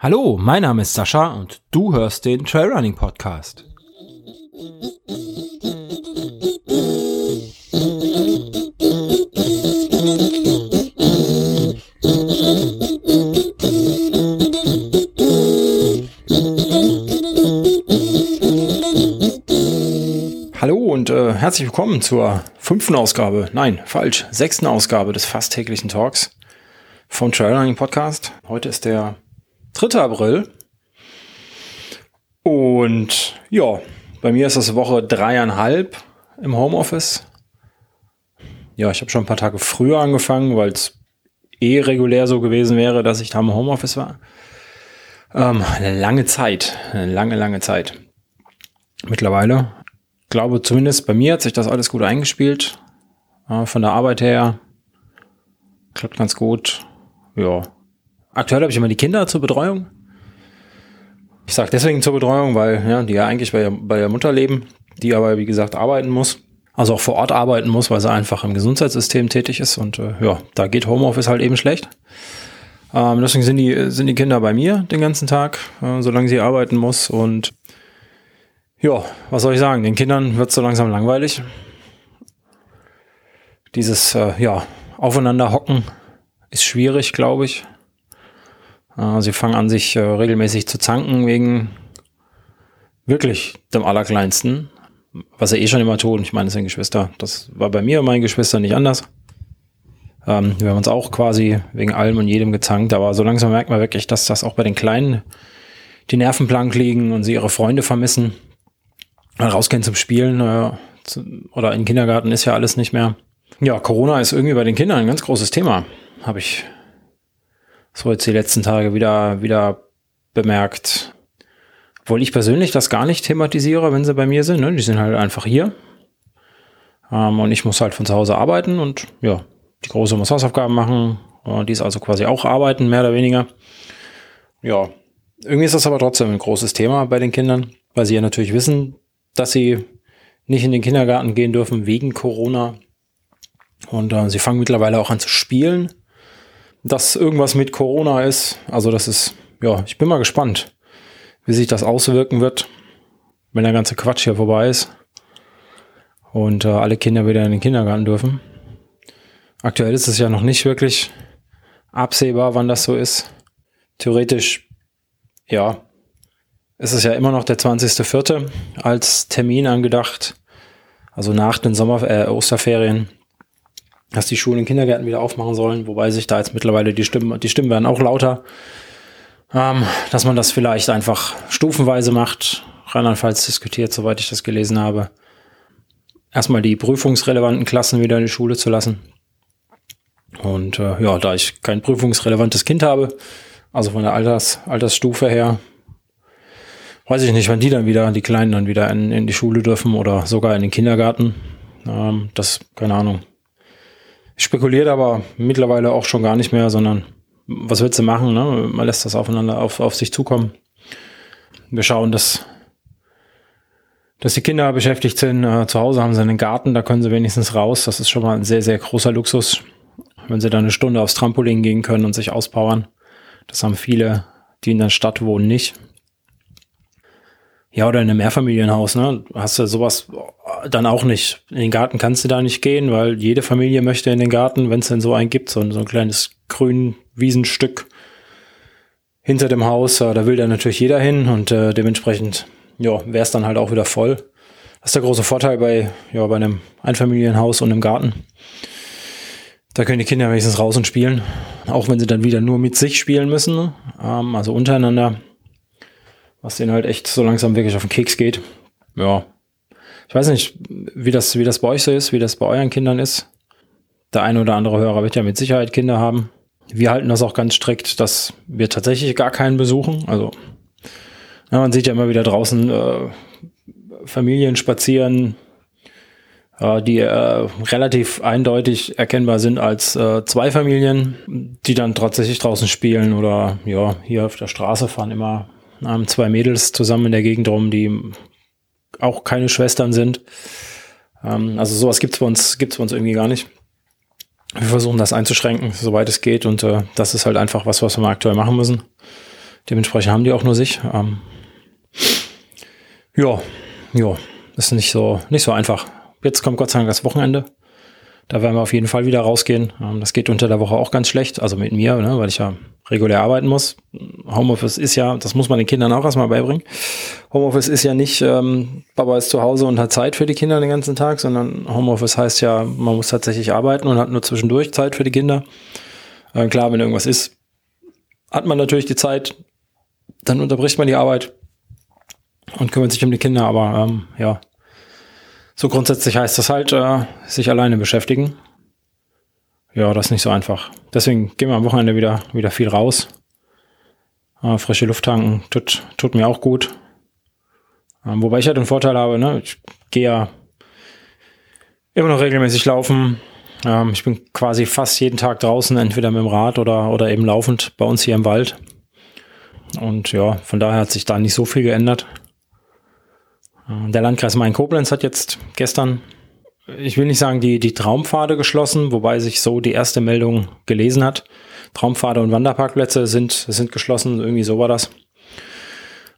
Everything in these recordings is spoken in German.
Hallo, mein Name ist Sascha und du hörst den Trailrunning Podcast. Herzlich willkommen zur fünften Ausgabe, nein, falsch, sechsten Ausgabe des fast täglichen Talks vom Trailrunning Podcast. Heute ist der 3. April und ja, bei mir ist das Woche dreieinhalb im Homeoffice. Ja, ich habe schon ein paar Tage früher angefangen, weil es eh regulär so gewesen wäre, dass ich da im Homeoffice war. Ähm, eine lange Zeit, eine lange, lange Zeit. Mittlerweile glaube zumindest bei mir hat sich das alles gut eingespielt. Äh, von der Arbeit her klappt ganz gut. Ja. Aktuell habe ich immer die Kinder zur Betreuung. Ich sage deswegen zur Betreuung, weil ja, die ja eigentlich bei, bei der Mutter leben, die aber wie gesagt arbeiten muss. Also auch vor Ort arbeiten muss, weil sie einfach im Gesundheitssystem tätig ist. Und äh, ja, da geht Homeoffice halt eben schlecht. Ähm, deswegen sind die, sind die Kinder bei mir den ganzen Tag, äh, solange sie arbeiten muss. Und ja, was soll ich sagen? Den Kindern wird so langsam langweilig. Dieses, äh, ja, aufeinander hocken ist schwierig, glaube ich. Äh, sie fangen an, sich äh, regelmäßig zu zanken wegen wirklich dem Allerkleinsten. Was sie eh schon immer tun. Ich meine, es sind Geschwister. Das war bei mir und meinen Geschwistern nicht anders. Ähm, wir haben uns auch quasi wegen allem und jedem gezankt. Aber so langsam merkt man wirklich, dass das auch bei den Kleinen die Nerven blank liegen und sie ihre Freunde vermissen rausgehen zum Spielen äh, zu, oder in den Kindergarten ist ja alles nicht mehr. Ja, Corona ist irgendwie bei den Kindern ein ganz großes Thema, habe ich so jetzt die letzten Tage wieder, wieder bemerkt. Obwohl ich persönlich das gar nicht thematisiere, wenn sie bei mir sind. Ne? Die sind halt einfach hier. Ähm, und ich muss halt von zu Hause arbeiten und ja, die Große muss Hausaufgaben machen. Und die ist also quasi auch arbeiten, mehr oder weniger. Ja, irgendwie ist das aber trotzdem ein großes Thema bei den Kindern, weil sie ja natürlich wissen, dass sie nicht in den Kindergarten gehen dürfen wegen Corona. Und äh, sie fangen mittlerweile auch an zu spielen. Dass irgendwas mit Corona ist, also das ist, ja, ich bin mal gespannt, wie sich das auswirken wird, wenn der ganze Quatsch hier vorbei ist und äh, alle Kinder wieder in den Kindergarten dürfen. Aktuell ist es ja noch nicht wirklich absehbar, wann das so ist. Theoretisch, ja, es ist ja immer noch der 20.04. als Termin angedacht, also nach den Sommer äh, Osterferien, dass die Schulen und Kindergärten wieder aufmachen sollen, wobei sich da jetzt mittlerweile die Stimmen, die Stimmen werden auch lauter, ähm, dass man das vielleicht einfach stufenweise macht, Rheinland-Pfalz diskutiert, soweit ich das gelesen habe. Erstmal die prüfungsrelevanten Klassen wieder in die Schule zu lassen. Und äh, ja, da ich kein prüfungsrelevantes Kind habe, also von der Alters, Altersstufe her, weiß ich nicht, wann die dann wieder, die Kleinen dann wieder in, in die Schule dürfen oder sogar in den Kindergarten. Ähm, das, keine Ahnung. Ich spekuliere aber mittlerweile auch schon gar nicht mehr, sondern was willst du machen? Ne? Man lässt das aufeinander auf, auf sich zukommen. Wir schauen, dass, dass die Kinder beschäftigt sind. Äh, zu Hause haben sie einen Garten, da können sie wenigstens raus. Das ist schon mal ein sehr, sehr großer Luxus, wenn sie dann eine Stunde aufs Trampolin gehen können und sich auspowern. Das haben viele, die in der Stadt wohnen, nicht. Ja, oder in einem Mehrfamilienhaus, ne? Hast du sowas dann auch nicht. In den Garten kannst du da nicht gehen, weil jede Familie möchte in den Garten, wenn es denn so einen gibt, so, so ein kleines grün Wiesenstück hinter dem Haus, da will da natürlich jeder hin und äh, dementsprechend, ja, wäre es dann halt auch wieder voll. Das ist der große Vorteil bei, ja, bei einem Einfamilienhaus und einem Garten. Da können die Kinder wenigstens raus und spielen, auch wenn sie dann wieder nur mit sich spielen müssen, ne? ähm, also untereinander was denen halt echt so langsam wirklich auf den Keks geht. Ja. Ich weiß nicht, wie das, wie das bei euch so ist, wie das bei euren Kindern ist. Der eine oder andere Hörer wird ja mit Sicherheit Kinder haben. Wir halten das auch ganz strikt, dass wir tatsächlich gar keinen besuchen. Also, ja, man sieht ja immer wieder draußen äh, Familien spazieren, äh, die äh, relativ eindeutig erkennbar sind als äh, zwei Familien, die dann tatsächlich draußen spielen oder ja, hier auf der Straße fahren immer haben zwei Mädels zusammen in der Gegend rum, die auch keine Schwestern sind. Ähm, also sowas gibt's bei uns, gibt's bei uns irgendwie gar nicht. wir versuchen das einzuschränken, soweit es geht. Und äh, das ist halt einfach was, was wir aktuell machen müssen. Dementsprechend haben die auch nur sich. Ähm, ja, ja, ist nicht so, nicht so einfach. Jetzt kommt Gott sei Dank das Wochenende. Da werden wir auf jeden Fall wieder rausgehen. Ähm, das geht unter der Woche auch ganz schlecht, also mit mir, ne, weil ich ja regulär arbeiten muss. Homeoffice ist ja, das muss man den Kindern auch erstmal beibringen. Homeoffice ist ja nicht, ähm, Papa ist zu Hause und hat Zeit für die Kinder den ganzen Tag, sondern Homeoffice heißt ja, man muss tatsächlich arbeiten und hat nur zwischendurch Zeit für die Kinder. Äh, klar, wenn irgendwas ist, hat man natürlich die Zeit, dann unterbricht man die Arbeit und kümmert sich um die Kinder, aber ähm, ja, so grundsätzlich heißt das halt, äh, sich alleine beschäftigen. Ja, das ist nicht so einfach. Deswegen gehen wir am Wochenende wieder, wieder viel raus. Äh, frische Luft tanken tut, tut mir auch gut. Ähm, wobei ich halt den Vorteil habe, ne? ich gehe ja immer noch regelmäßig laufen. Ähm, ich bin quasi fast jeden Tag draußen, entweder mit dem Rad oder, oder eben laufend bei uns hier im Wald. Und ja, von daher hat sich da nicht so viel geändert. Äh, der Landkreis Main-Koblenz hat jetzt gestern, ich will nicht sagen, die, die Traumpfade geschlossen, wobei sich so die erste Meldung gelesen hat. Traumpfade und Wanderparkplätze sind, sind geschlossen, irgendwie so war das.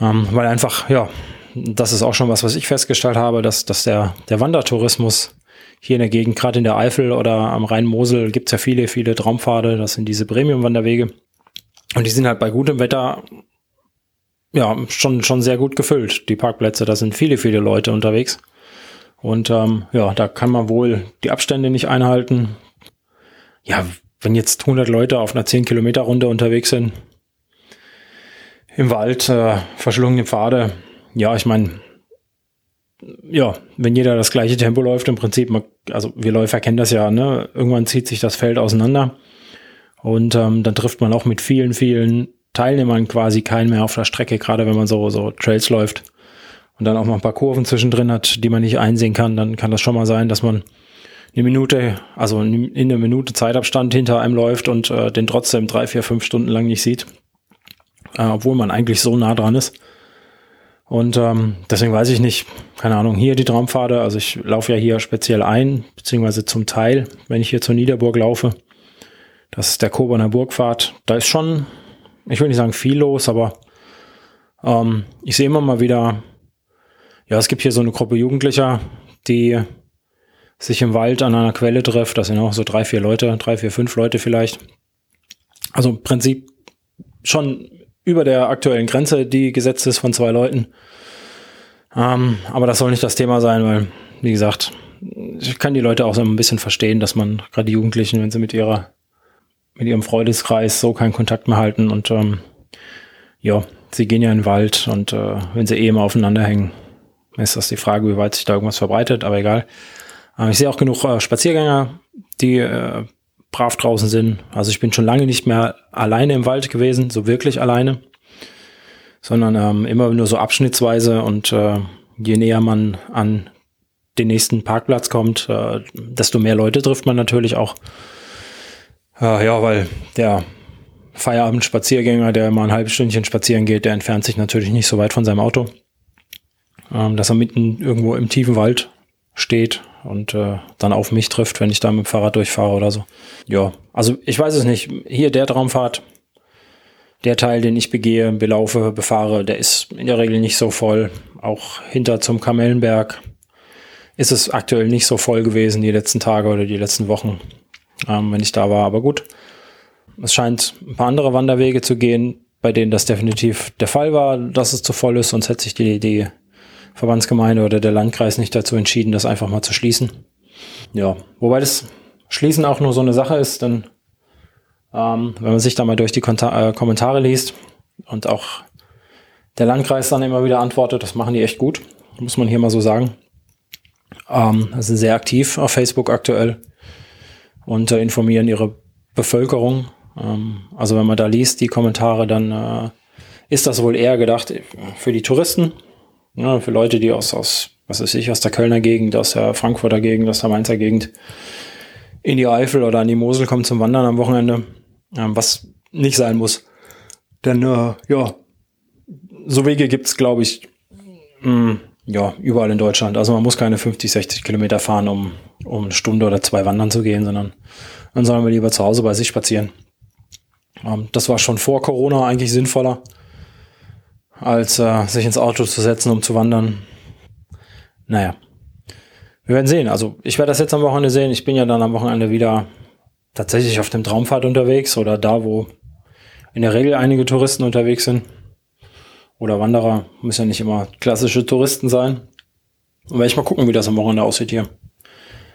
Ähm, weil einfach, ja, das ist auch schon was, was ich festgestellt habe, dass, dass der, der Wandertourismus hier in der Gegend, gerade in der Eifel oder am Rhein-Mosel, gibt es ja viele, viele Traumpfade, das sind diese Premium-Wanderwege. Und die sind halt bei gutem Wetter ja, schon, schon sehr gut gefüllt, die Parkplätze. Da sind viele, viele Leute unterwegs. Und ähm, ja, da kann man wohl die Abstände nicht einhalten. Ja, wenn jetzt 100 Leute auf einer 10 Kilometer Runde unterwegs sind, im Wald, äh, verschlungene Pfade, ja, ich meine, ja, wenn jeder das gleiche Tempo läuft, im Prinzip, also wir Läufer kennen das ja, ne? Irgendwann zieht sich das Feld auseinander und ähm, dann trifft man auch mit vielen, vielen Teilnehmern quasi keinen mehr auf der Strecke, gerade wenn man so, so Trails läuft und dann auch noch ein paar Kurven zwischendrin hat, die man nicht einsehen kann, dann kann das schon mal sein, dass man eine Minute, also in einer Minute Zeitabstand hinter einem läuft und äh, den trotzdem drei, vier, fünf Stunden lang nicht sieht, äh, obwohl man eigentlich so nah dran ist. Und ähm, deswegen weiß ich nicht, keine Ahnung, hier die Traumpfade, also ich laufe ja hier speziell ein, beziehungsweise zum Teil, wenn ich hier zur Niederburg laufe. Das ist der Koberner Burgpfad. Da ist schon ich will nicht sagen viel los, aber ähm, ich sehe immer mal wieder, ja, es gibt hier so eine Gruppe Jugendlicher, die sich im Wald an einer Quelle trifft. Das sind auch so drei, vier Leute, drei, vier, fünf Leute vielleicht. Also im Prinzip schon über der aktuellen Grenze, die gesetzt ist von zwei Leuten. Ähm, aber das soll nicht das Thema sein, weil, wie gesagt, ich kann die Leute auch so ein bisschen verstehen, dass man gerade die Jugendlichen, wenn sie mit ihrer mit ihrem Freundeskreis so keinen Kontakt mehr halten und ähm, ja, sie gehen ja in den Wald und äh, wenn sie eh immer aufeinander hängen, ist das die Frage, wie weit sich da irgendwas verbreitet, aber egal. Äh, ich sehe auch genug äh, Spaziergänger, die äh, brav draußen sind. Also ich bin schon lange nicht mehr alleine im Wald gewesen, so wirklich alleine, sondern ähm, immer nur so abschnittsweise und äh, je näher man an den nächsten Parkplatz kommt, äh, desto mehr Leute trifft man natürlich auch. Ja, weil der Feierabend-Spaziergänger, der mal ein halbes Stündchen spazieren geht, der entfernt sich natürlich nicht so weit von seinem Auto. Ähm, dass er mitten irgendwo im tiefen Wald steht und äh, dann auf mich trifft, wenn ich da mit dem Fahrrad durchfahre oder so. Ja, also ich weiß es nicht. Hier der Traumfahrt, der Teil, den ich begehe, belaufe, befahre, der ist in der Regel nicht so voll. Auch hinter zum Kamellenberg ist es aktuell nicht so voll gewesen die letzten Tage oder die letzten Wochen ähm, wenn ich da war. Aber gut, es scheint ein paar andere Wanderwege zu gehen, bei denen das definitiv der Fall war, dass es zu voll ist, sonst hätte sich die, die Verbandsgemeinde oder der Landkreis nicht dazu entschieden, das einfach mal zu schließen. Ja, wobei das Schließen auch nur so eine Sache ist, denn ähm, wenn man sich da mal durch die Konta äh, Kommentare liest und auch der Landkreis dann immer wieder antwortet, das machen die echt gut, muss man hier mal so sagen. Ähm, sind sehr aktiv auf Facebook aktuell und äh, informieren ihre Bevölkerung. Ähm, also wenn man da liest, die Kommentare, dann äh, ist das wohl eher gedacht für die Touristen, ja, für Leute, die aus, aus, was weiß ich, aus der Kölner Gegend, aus der Frankfurter Gegend, aus der Mainzer Gegend in die Eifel oder an die Mosel kommen zum Wandern am Wochenende, ähm, was nicht sein muss. Denn äh, ja, so Wege gibt's, glaube ich, mh, mm, ja, überall in Deutschland. Also man muss keine 50, 60 Kilometer fahren, um, um eine Stunde oder zwei wandern zu gehen, sondern dann sollen wir lieber zu Hause bei sich spazieren. Ähm, das war schon vor Corona eigentlich sinnvoller, als äh, sich ins Auto zu setzen, um zu wandern. Naja, wir werden sehen. Also ich werde das jetzt am Wochenende sehen. Ich bin ja dann am Wochenende wieder tatsächlich auf dem Traumfahrt unterwegs oder da, wo in der Regel einige Touristen unterwegs sind. Oder Wanderer, müssen ja nicht immer klassische Touristen sein. Und werde ich mal gucken, wie das am Wochenende aussieht hier.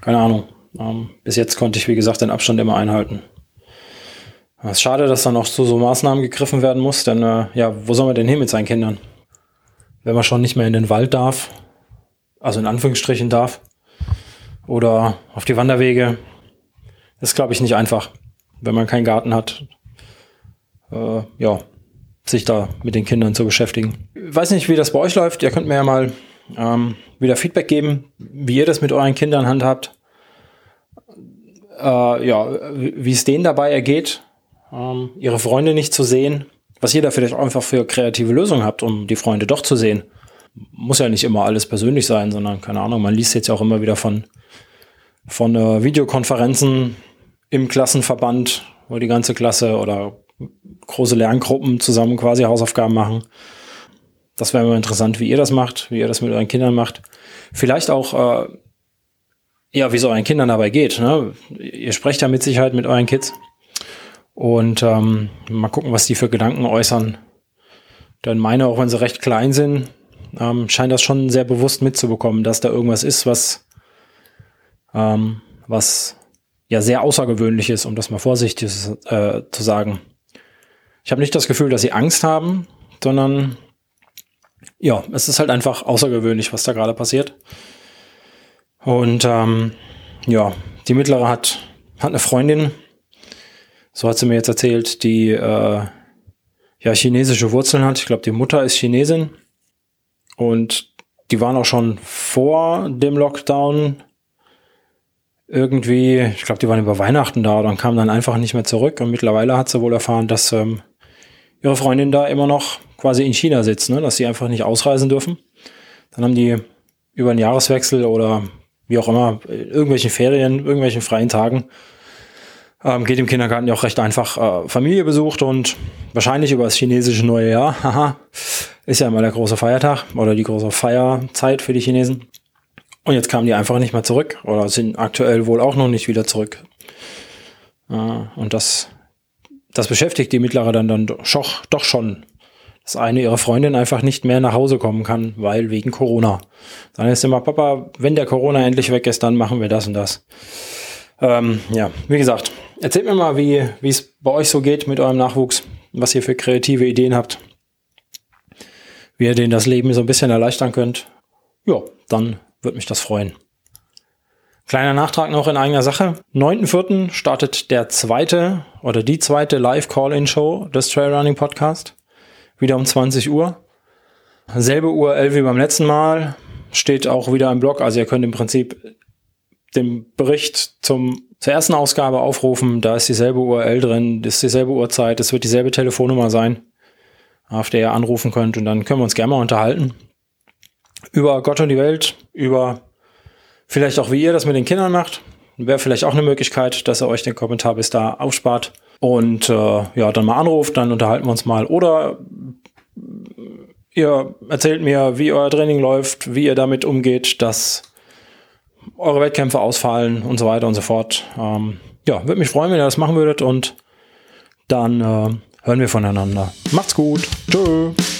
Keine Ahnung. Ähm, bis jetzt konnte ich, wie gesagt, den Abstand immer einhalten. Es ist schade, dass dann auch zu so Maßnahmen gegriffen werden muss, denn äh, ja, wo soll man denn hin mit seinen Kindern? Wenn man schon nicht mehr in den Wald darf, also in Anführungsstrichen darf, oder auf die Wanderwege, ist, glaube ich, nicht einfach, wenn man keinen Garten hat, äh, ja, sich da mit den Kindern zu beschäftigen. Ich weiß nicht, wie das bei euch läuft. Ihr könnt mir ja mal ähm, wieder Feedback geben, wie ihr das mit euren Kindern handhabt. Äh, ja, wie es denen dabei ergeht, ähm, ihre Freunde nicht zu sehen. Was ihr da vielleicht einfach für kreative Lösungen habt, um die Freunde doch zu sehen. Muss ja nicht immer alles persönlich sein, sondern keine Ahnung, man liest jetzt ja auch immer wieder von, von äh, Videokonferenzen im Klassenverband, wo die ganze Klasse oder große Lerngruppen zusammen quasi Hausaufgaben machen. Das wäre immer interessant, wie ihr das macht, wie ihr das mit euren Kindern macht. Vielleicht auch, äh, ja, wie es euren Kindern dabei geht. Ne? Ihr sprecht ja mit Sicherheit mit euren Kids. Und ähm, mal gucken, was die für Gedanken äußern. Denn meine, auch wenn sie recht klein sind, ähm, scheint das schon sehr bewusst mitzubekommen, dass da irgendwas ist, was, ähm, was ja sehr außergewöhnlich ist, um das mal vorsichtig äh, zu sagen. Ich habe nicht das Gefühl, dass sie Angst haben, sondern ja, es ist halt einfach außergewöhnlich, was da gerade passiert. Und ähm, ja, die mittlere hat, hat eine Freundin, so hat sie mir jetzt erzählt, die äh, ja chinesische Wurzeln hat. Ich glaube, die Mutter ist Chinesin und die waren auch schon vor dem Lockdown irgendwie, ich glaube, die waren über Weihnachten da und kamen dann einfach nicht mehr zurück. Und mittlerweile hat sie wohl erfahren, dass ähm, ihre Freundin da immer noch quasi in China sitzt, ne? dass sie einfach nicht ausreisen dürfen. Dann haben die über einen Jahreswechsel oder wie auch immer, irgendwelchen Ferien, irgendwelchen freien Tagen, ähm, geht im Kindergarten ja auch recht einfach äh, Familie besucht und wahrscheinlich über das chinesische neue Jahr, haha, ist ja immer der große Feiertag oder die große Feierzeit für die Chinesen. Und jetzt kamen die einfach nicht mehr zurück oder sind aktuell wohl auch noch nicht wieder zurück. Äh, und das, das beschäftigt die Mittlere dann, dann doch, doch schon. Dass eine ihre Freundin einfach nicht mehr nach Hause kommen kann, weil wegen Corona. Dann ist immer, Papa, wenn der Corona endlich weg ist, dann machen wir das und das. Ähm, ja, wie gesagt, erzählt mir mal, wie es bei euch so geht mit eurem Nachwuchs, was ihr für kreative Ideen habt, wie ihr denen das Leben so ein bisschen erleichtern könnt. Ja, dann würde mich das freuen. Kleiner Nachtrag noch in eigener Sache. 9.4. startet der zweite oder die zweite Live-Call-In-Show des Trailrunning Podcast. Wieder um 20 Uhr. Selbe URL wie beim letzten Mal. Steht auch wieder im Blog. Also ihr könnt im Prinzip den Bericht zum, zur ersten Ausgabe aufrufen. Da ist dieselbe URL drin. Das ist dieselbe Uhrzeit. Es wird dieselbe Telefonnummer sein, auf der ihr anrufen könnt. Und dann können wir uns gerne mal unterhalten über Gott und die Welt, über vielleicht auch, wie ihr das mit den Kindern macht. Wäre vielleicht auch eine Möglichkeit, dass ihr euch den Kommentar bis da aufspart und äh, ja, dann mal anruft, dann unterhalten wir uns mal. Oder ihr erzählt mir, wie euer Training läuft, wie ihr damit umgeht, dass eure Wettkämpfe ausfallen und so weiter und so fort. Ähm, ja, würde mich freuen, wenn ihr das machen würdet und dann äh, hören wir voneinander. Macht's gut. Tschüss.